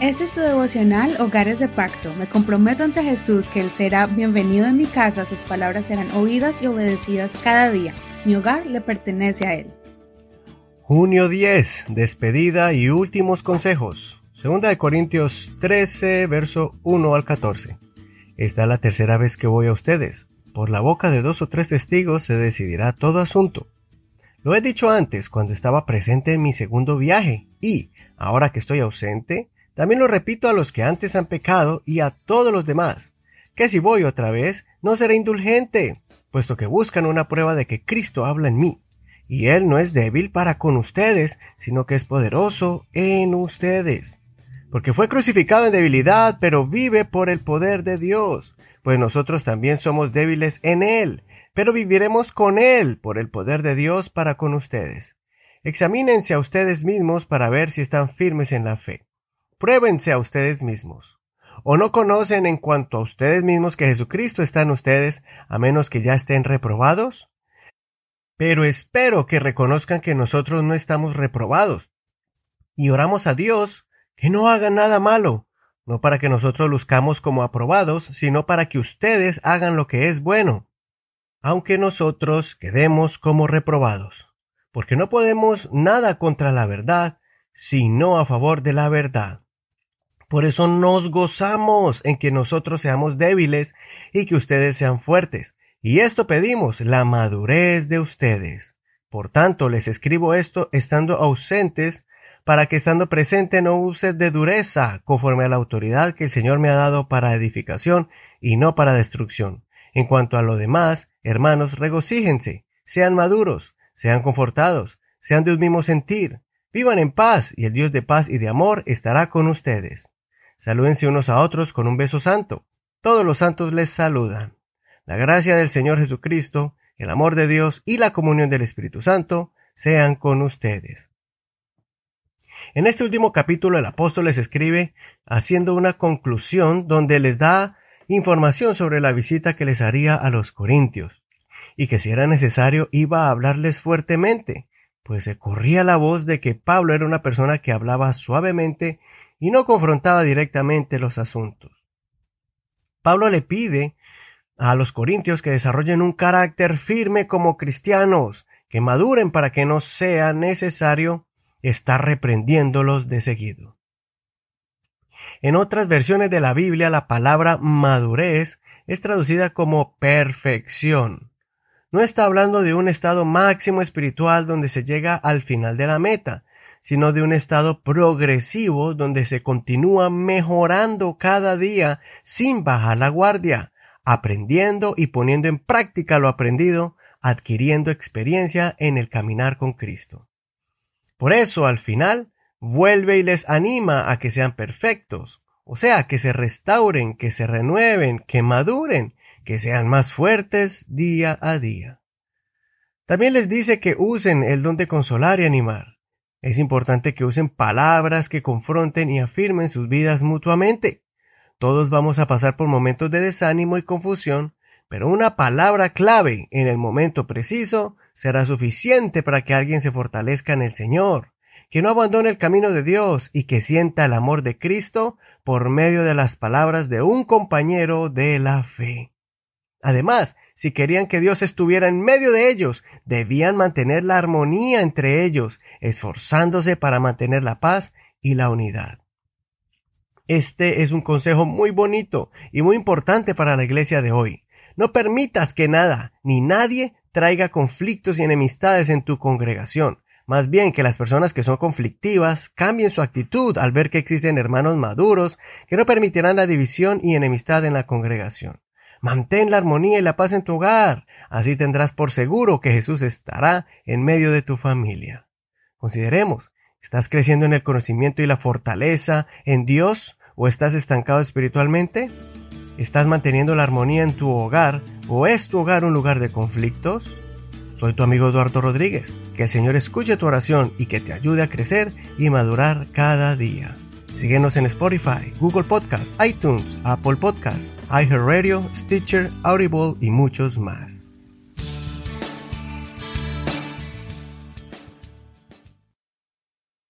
Este es tu devocional Hogares de Pacto. Me comprometo ante Jesús que Él será bienvenido en mi casa, sus palabras serán oídas y obedecidas cada día. Mi hogar le pertenece a Él. Junio 10. Despedida y últimos consejos. Segunda de Corintios 13, verso 1 al 14. Esta es la tercera vez que voy a ustedes. Por la boca de dos o tres testigos se decidirá todo asunto. Lo he dicho antes cuando estaba presente en mi segundo viaje y, ahora que estoy ausente, también lo repito a los que antes han pecado y a todos los demás, que si voy otra vez, no seré indulgente, puesto que buscan una prueba de que Cristo habla en mí. Y Él no es débil para con ustedes, sino que es poderoso en ustedes. Porque fue crucificado en debilidad, pero vive por el poder de Dios, pues nosotros también somos débiles en Él, pero viviremos con Él por el poder de Dios para con ustedes. Examínense a ustedes mismos para ver si están firmes en la fe. Pruébense a ustedes mismos. ¿O no conocen en cuanto a ustedes mismos que Jesucristo está en ustedes, a menos que ya estén reprobados? Pero espero que reconozcan que nosotros no estamos reprobados. Y oramos a Dios que no haga nada malo, no para que nosotros luzcamos como aprobados, sino para que ustedes hagan lo que es bueno, aunque nosotros quedemos como reprobados, porque no podemos nada contra la verdad, sino a favor de la verdad. Por eso nos gozamos en que nosotros seamos débiles y que ustedes sean fuertes. Y esto pedimos, la madurez de ustedes. Por tanto, les escribo esto estando ausentes, para que estando presente no uses de dureza, conforme a la autoridad que el Señor me ha dado para edificación y no para destrucción. En cuanto a lo demás, hermanos, regocíjense, sean maduros, sean confortados, sean de un mismo sentir, vivan en paz, y el Dios de paz y de amor estará con ustedes. Salúdense unos a otros con un beso santo. Todos los santos les saludan. La gracia del Señor Jesucristo, el amor de Dios y la comunión del Espíritu Santo sean con ustedes. En este último capítulo el apóstol les escribe haciendo una conclusión donde les da información sobre la visita que les haría a los corintios y que si era necesario iba a hablarles fuertemente, pues se corría la voz de que Pablo era una persona que hablaba suavemente y no confrontaba directamente los asuntos. Pablo le pide a los corintios que desarrollen un carácter firme como cristianos, que maduren para que no sea necesario estar reprendiéndolos de seguido. En otras versiones de la Biblia la palabra madurez es traducida como perfección. No está hablando de un estado máximo espiritual donde se llega al final de la meta, sino de un estado progresivo donde se continúa mejorando cada día sin bajar la guardia, aprendiendo y poniendo en práctica lo aprendido, adquiriendo experiencia en el caminar con Cristo. Por eso, al final, vuelve y les anima a que sean perfectos, o sea, que se restauren, que se renueven, que maduren, que sean más fuertes día a día. También les dice que usen el don de consolar y animar. Es importante que usen palabras que confronten y afirmen sus vidas mutuamente. Todos vamos a pasar por momentos de desánimo y confusión, pero una palabra clave en el momento preciso será suficiente para que alguien se fortalezca en el Señor, que no abandone el camino de Dios y que sienta el amor de Cristo por medio de las palabras de un compañero de la fe. Además, si querían que Dios estuviera en medio de ellos, debían mantener la armonía entre ellos, esforzándose para mantener la paz y la unidad. Este es un consejo muy bonito y muy importante para la iglesia de hoy. No permitas que nada ni nadie traiga conflictos y enemistades en tu congregación. Más bien que las personas que son conflictivas cambien su actitud al ver que existen hermanos maduros que no permitirán la división y enemistad en la congregación. Mantén la armonía y la paz en tu hogar. Así tendrás por seguro que Jesús estará en medio de tu familia. Consideremos, ¿estás creciendo en el conocimiento y la fortaleza en Dios o estás estancado espiritualmente? ¿Estás manteniendo la armonía en tu hogar o es tu hogar un lugar de conflictos? Soy tu amigo Eduardo Rodríguez. Que el Señor escuche tu oración y que te ayude a crecer y madurar cada día. Síguenos en Spotify, Google Podcast, iTunes, Apple Podcast, iHeartRadio, Stitcher, Audible y muchos más.